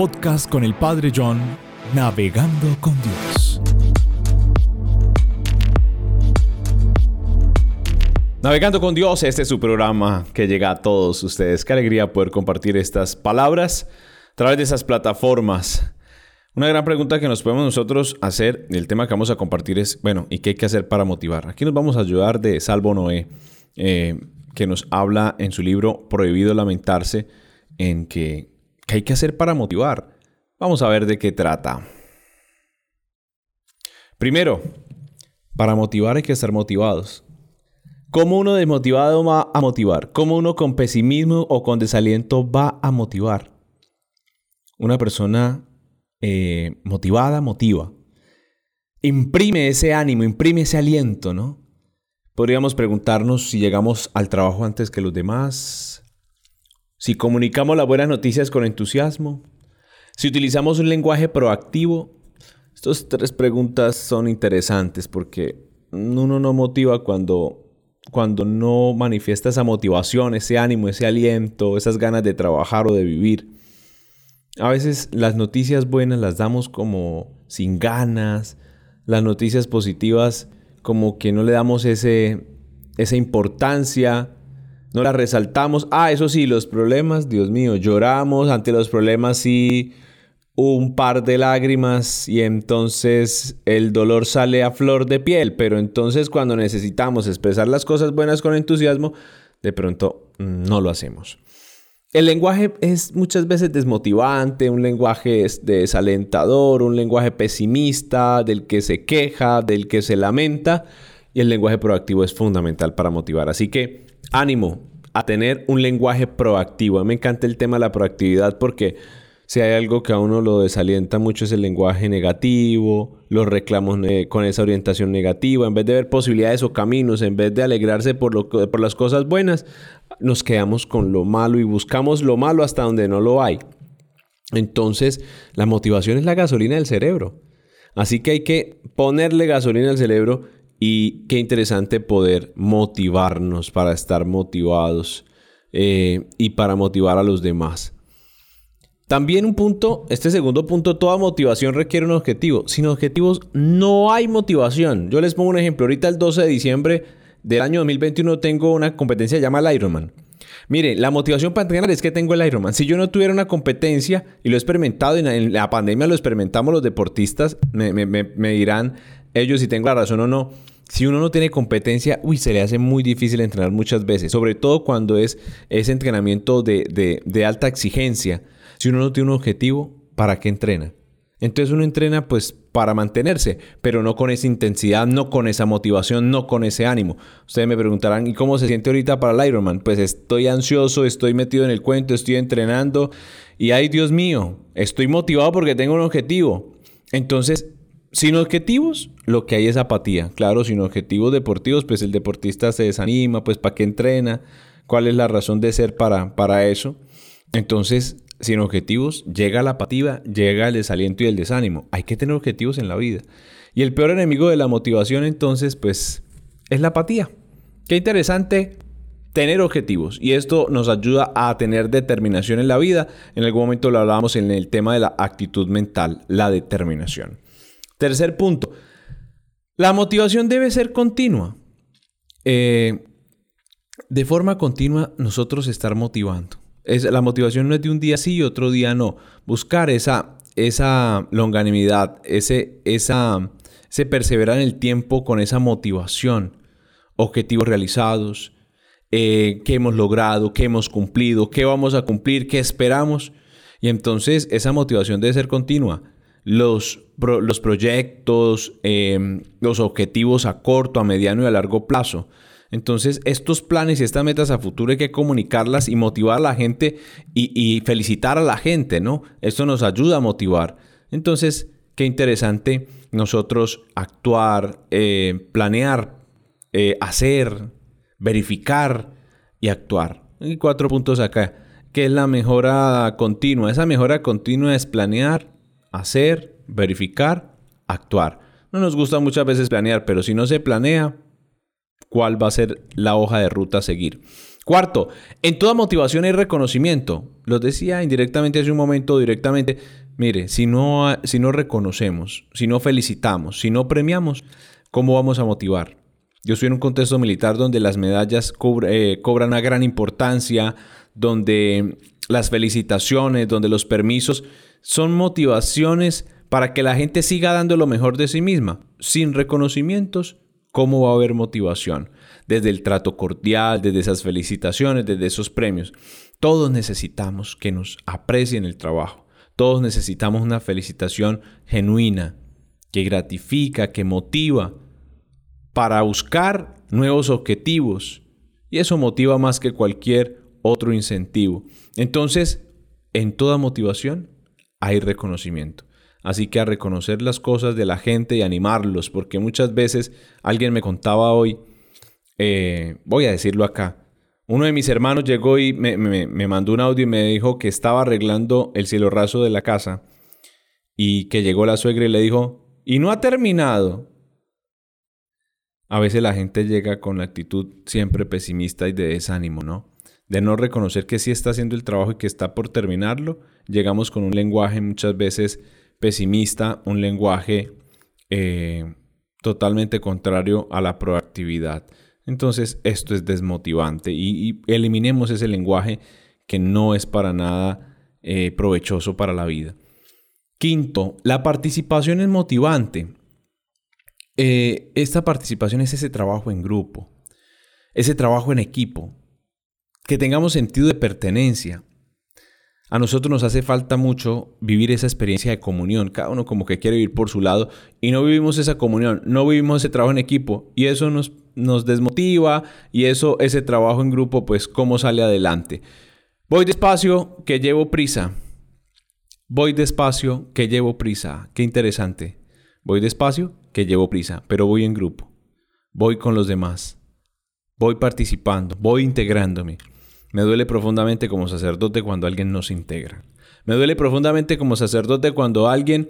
podcast con el Padre John, Navegando con Dios. Navegando con Dios, este es su programa que llega a todos ustedes. Qué alegría poder compartir estas palabras a través de esas plataformas. Una gran pregunta que nos podemos nosotros hacer, el tema que vamos a compartir es, bueno, ¿y qué hay que hacer para motivar? Aquí nos vamos a ayudar de Salvo Noé, eh, que nos habla en su libro Prohibido Lamentarse, en que ¿Qué hay que hacer para motivar? Vamos a ver de qué trata. Primero, para motivar hay que estar motivados. ¿Cómo uno desmotivado va a motivar? ¿Cómo uno con pesimismo o con desaliento va a motivar? Una persona eh, motivada motiva. Imprime ese ánimo, imprime ese aliento, ¿no? Podríamos preguntarnos si llegamos al trabajo antes que los demás, si comunicamos las buenas noticias con entusiasmo, si utilizamos un lenguaje proactivo, estas tres preguntas son interesantes porque uno no motiva cuando, cuando no manifiesta esa motivación, ese ánimo, ese aliento, esas ganas de trabajar o de vivir. A veces las noticias buenas las damos como sin ganas, las noticias positivas como que no le damos ese, esa importancia no la resaltamos. Ah, eso sí, los problemas, Dios mío, lloramos ante los problemas sí un par de lágrimas y entonces el dolor sale a flor de piel, pero entonces cuando necesitamos expresar las cosas buenas con entusiasmo, de pronto no lo hacemos. El lenguaje es muchas veces desmotivante, un lenguaje desalentador, un lenguaje pesimista, del que se queja, del que se lamenta, y el lenguaje proactivo es fundamental para motivar. Así que ánimo a tener un lenguaje proactivo. A mí me encanta el tema de la proactividad porque si hay algo que a uno lo desalienta mucho es el lenguaje negativo, los reclamos con esa orientación negativa. En vez de ver posibilidades o caminos, en vez de alegrarse por, lo, por las cosas buenas, nos quedamos con lo malo y buscamos lo malo hasta donde no lo hay. Entonces, la motivación es la gasolina del cerebro. Así que hay que ponerle gasolina al cerebro y qué interesante poder motivarnos para estar motivados eh, y para motivar a los demás. También un punto, este segundo punto, toda motivación requiere un objetivo. Sin objetivos no hay motivación. Yo les pongo un ejemplo. Ahorita el 12 de diciembre del año 2021 tengo una competencia llamada Ironman. Mire, la motivación para entrenar es que tengo el Ironman. Si yo no tuviera una competencia, y lo he experimentado, y en la pandemia lo experimentamos los deportistas, me, me dirán ellos si tengo la razón o no si uno no tiene competencia, uy, se le hace muy difícil entrenar muchas veces, sobre todo cuando es ese entrenamiento de, de, alta exigencia. Si uno no tiene un objetivo, ¿para qué entrena? Entonces uno entrena pues para mantenerse, pero no con esa intensidad, no con esa motivación, no con ese ánimo. Ustedes me preguntarán, ¿y cómo se siente ahorita para el Ironman? Pues estoy ansioso, estoy metido en el cuento, estoy entrenando y ay Dios mío, estoy motivado porque tengo un objetivo. Entonces sin objetivos, lo que hay es apatía. Claro, sin objetivos deportivos, pues el deportista se desanima, pues ¿para qué entrena? ¿Cuál es la razón de ser para, para eso? Entonces, sin objetivos, llega la apatía, llega el desaliento y el desánimo. Hay que tener objetivos en la vida. Y el peor enemigo de la motivación, entonces, pues, es la apatía. Qué interesante tener objetivos. Y esto nos ayuda a tener determinación en la vida. En algún momento lo hablábamos en el tema de la actitud mental, la determinación. Tercer punto, la motivación debe ser continua. Eh, de forma continua nosotros estar motivando. Es, la motivación no es de un día sí y otro día no. Buscar esa, esa longanimidad, ese, esa, perseverar en el tiempo con esa motivación. Objetivos realizados, eh, qué hemos logrado, qué hemos cumplido, qué vamos a cumplir, qué esperamos. Y entonces esa motivación debe ser continua los, los proyectos, em, los objetivos a corto, a mediano y a largo plazo. Entonces, estos planes y estas metas a futuro hay que comunicarlas y motivar a la gente y, felicitar a la gente, ¿no? Esto nos ayuda a motivar. Entonces, qué interesante nosotros actuar, eh, planear, eh, hacer, verificar y actuar. Y cuatro puntos acá. ¿Qué es la mejora continua? Esa mejora continua es planear, hacer, verificar, actuar. No nos gusta muchas veces planear, pero si no se planea, ¿cuál va a ser la hoja de ruta a seguir? Cuarto, en toda motivación hay reconocimiento. Lo decía indirectamente hace un momento, directamente. Mire, si no, si no reconocemos, si no felicitamos, si no premiamos, ¿cómo vamos a motivar? Yo estoy en un contexto militar donde las medallas eh, cobran una gran importancia, donde las felicitaciones, donde los permisos son motivaciones para que la gente siga dando lo mejor de sí misma. Sin reconocimientos, ¿cómo va a haber motivación? Desde el trato cordial, desde esas felicitaciones, desde esos premios. Todos necesitamos que nos aprecien el trabajo. Todos necesitamos una felicitación genuina, que gratifica, que motiva para buscar nuevos objetivos. Y eso motiva más que cualquier otro incentivo. Entonces, en toda motivación hay reconocimiento. Así que a reconocer las cosas de la gente y animarlos, porque muchas veces alguien me contaba hoy, eh, voy a decirlo acá, uno de mis hermanos llegó y me, mandó un audio y me dijo que estaba arreglando el cielo raso de la casa y que llegó la suegra y le dijo, y no ha terminado. A veces la gente llega con la actitud siempre pesimista y de desánimo, ¿no? De no reconocer que sí está haciendo el trabajo y que está por terminarlo, llegamos con un lenguaje muchas veces pesimista, un lenguaje eh, totalmente contrario a la proactividad. Entonces esto es desmotivante y, eliminemos ese lenguaje que no es para nada eh, provechoso para la vida. Quinto, la participación es motivante. Eh, esta participación es ese trabajo en grupo, ese trabajo en equipo, que tengamos sentido de pertenencia. A nosotros nos hace falta mucho vivir esa experiencia de comunión, cada uno como que quiere vivir por su lado y no vivimos esa comunión, no vivimos ese trabajo en equipo y eso nos desmotiva y eso, ese trabajo en grupo, pues cómo sale adelante. Voy despacio, que llevo prisa. Voy despacio, que llevo prisa. Qué interesante. Voy despacio, que llevo prisa, pero voy en grupo. Voy con los demás. Voy participando, voy integrándome. Me duele profundamente como sacerdote cuando alguien no se integra. Me duele profundamente como sacerdote cuando alguien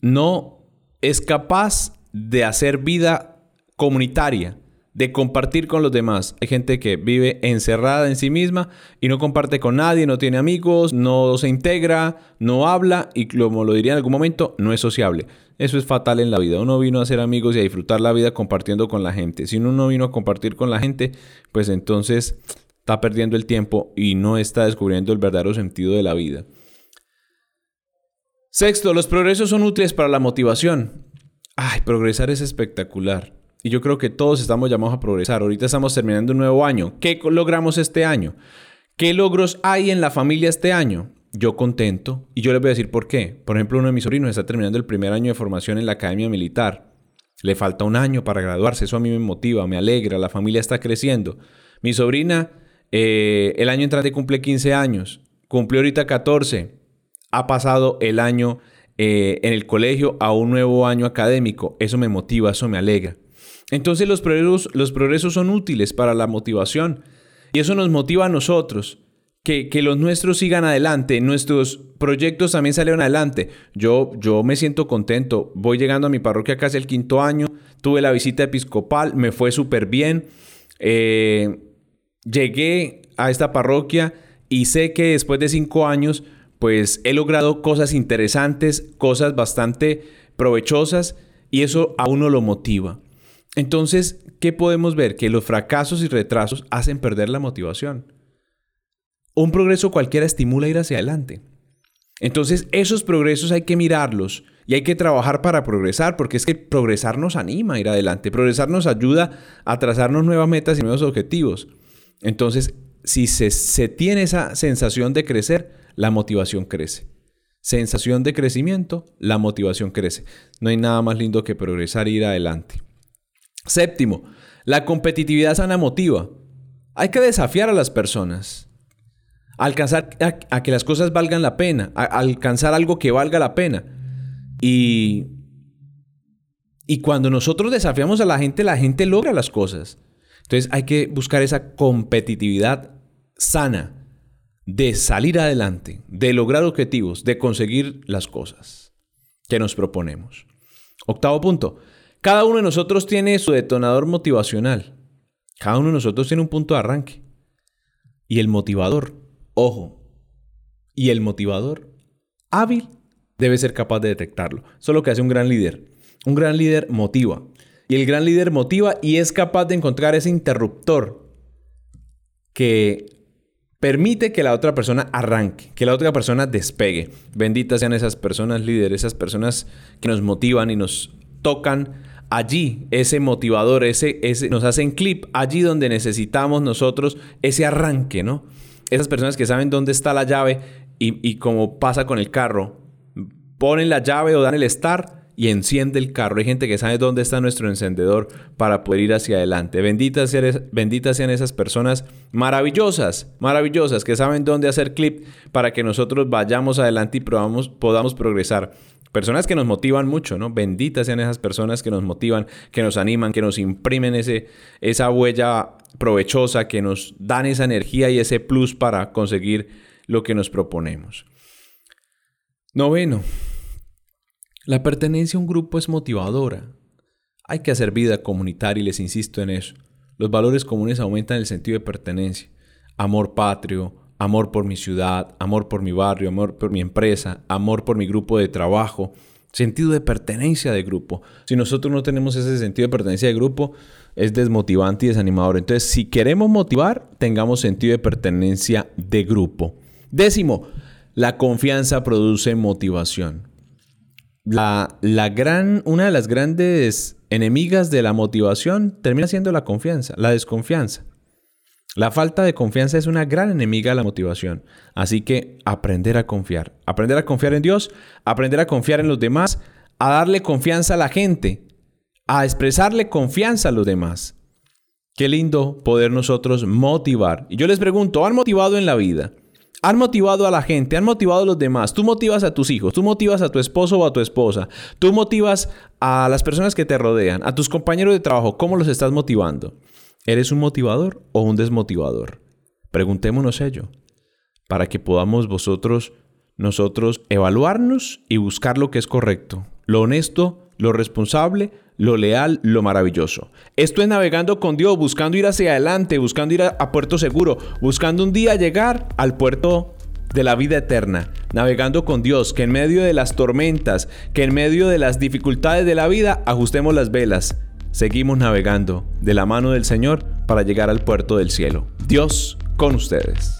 no es capaz de hacer vida comunitaria, de compartir con los demás. Hay gente que vive encerrada en sí misma y no comparte con nadie, no tiene amigos, no se integra, no habla y como lo diría en algún momento, no es sociable. Eso es fatal en la vida. Uno vino a ser amigos y a disfrutar la vida compartiendo con la gente. Si uno no vino a compartir con la gente, pues entonces está perdiendo el tiempo y no está descubriendo el verdadero sentido de la vida. Sexto, los progresos son útiles para la motivación. Ay, progresar es espectacular. Y yo creo que todos estamos llamados a progresar. Ahorita estamos terminando un nuevo año. ¿Qué logramos este año? ¿Qué logros hay en la familia este año? Yo contento. Y yo les voy a decir por qué. Por ejemplo, uno de mis sobrinos está terminando el primer año de formación en la Academia Militar. Le falta un año para graduarse. Eso a mí me motiva, me alegra. La familia está creciendo. Mi sobrina eh, el año entrante cumple 15 años. Cumplió ahorita 14. Ha pasado el año eh, en el colegio a un nuevo año académico. Eso me motiva, eso me alegra. Entonces los progresos, los progresos son útiles para la motivación y eso nos motiva a nosotros. Que, que, los nuestros sigan adelante, nuestros proyectos también salieron adelante. Yo, yo me siento contento, voy llegando a mi parroquia casi el quinto año, tuve la visita episcopal, me fue súper bien, eh, llegué a esta parroquia y sé que después de cinco años, pues he logrado cosas interesantes, cosas bastante provechosas y eso a uno lo motiva. Entonces, ¿qué podemos ver? Que los fracasos y retrasos hacen perder la motivación. Un progreso cualquiera estimula ir hacia adelante. Entonces, esos progresos hay que mirarlos y hay que trabajar para progresar, porque es que progresar nos anima a ir adelante. Progresar nos ayuda a trazarnos nuevas metas y nuevos objetivos. Entonces, si se, se tiene esa sensación de crecer, la motivación crece. Sensación de crecimiento, la motivación crece. No hay nada más lindo que progresar e ir adelante. Séptimo, la competitividad sana motiva. Hay que desafiar a las personas. Alcanzar a, que las cosas valgan la pena. alcanzar algo que valga la pena. Y, y cuando nosotros desafiamos a la gente, la gente logra las cosas. Entonces hay que buscar esa competitividad sana de salir adelante, de lograr objetivos, de conseguir las cosas que nos proponemos. Octavo punto, cada uno de nosotros tiene su detonador motivacional. Cada uno de nosotros tiene un punto de arranque. Y el motivador, ojo, y el motivador hábil debe ser capaz de detectarlo. Eso es lo que hace un gran líder. Un gran líder motiva. Y el gran líder motiva y es capaz de encontrar ese interruptor que permite que la otra persona arranque, que la otra persona despegue. Benditas sean esas personas líderes, esas personas que nos motivan y nos tocan allí, ese motivador, ese, ese, nos hacen clip allí donde necesitamos nosotros ese arranque, ¿no? Esas personas que saben dónde está la llave y, y como pasa con el carro, ponen la llave o dan el start y enciende el carro. Hay gente que sabe dónde está nuestro encendedor para poder ir hacia adelante. Benditas sean, sean esas personas maravillosas, maravillosas, que saben dónde hacer clip para que nosotros vayamos adelante y probamos, podamos progresar. Personas que nos motivan mucho, ¿no? Benditas sean esas personas que nos motivan, que nos animan, que nos imprimen ese, esa huella provechosa, que nos dan esa energía y ese plus para conseguir lo que nos proponemos. Noveno, la pertenencia a un grupo es motivadora. Hay que hacer vida comunitaria y les insisto en eso. Los valores comunes aumentan el sentido de pertenencia. Amor patrio, amor por mi ciudad, amor por mi barrio, amor por mi empresa, amor por mi grupo de trabajo, sentido de pertenencia de grupo. Si nosotros no tenemos ese sentido de pertenencia de grupo, es desmotivante y desanimador. Entonces, si queremos motivar, tengamos sentido de pertenencia de grupo. Décimo, la confianza produce motivación. La, gran, una de las grandes enemigas de la motivación termina siendo la confianza, la desconfianza. La falta de confianza es una gran enemiga de la motivación. Así que aprender a confiar. Aprender a confiar en Dios, aprender a confiar en los demás, a darle confianza a la gente, a expresarle confianza a los demás. Qué lindo poder nosotros motivar. Y yo les pregunto, ¿han motivado en la vida? Han motivado a la gente, han motivado a los demás. Tú motivas a tus hijos, tú motivas a tu esposo o a tu esposa, tú motivas a las personas que te rodean, a tus compañeros de trabajo. ¿Cómo los estás motivando? ¿Eres un motivador o un desmotivador? Preguntémonos ello, para que podamos vosotros, nosotros, evaluarnos y buscar lo que es correcto, lo honesto, lo responsable, lo leal, lo maravilloso. Esto es navegando con Dios, buscando ir hacia adelante, buscando ir a, puerto seguro, buscando un día llegar al puerto de la vida eterna, navegando con Dios, que en medio de las tormentas, que en medio de las dificultades de la vida, ajustemos las velas. Seguimos navegando de la mano del Señor para llegar al puerto del cielo. Dios con ustedes.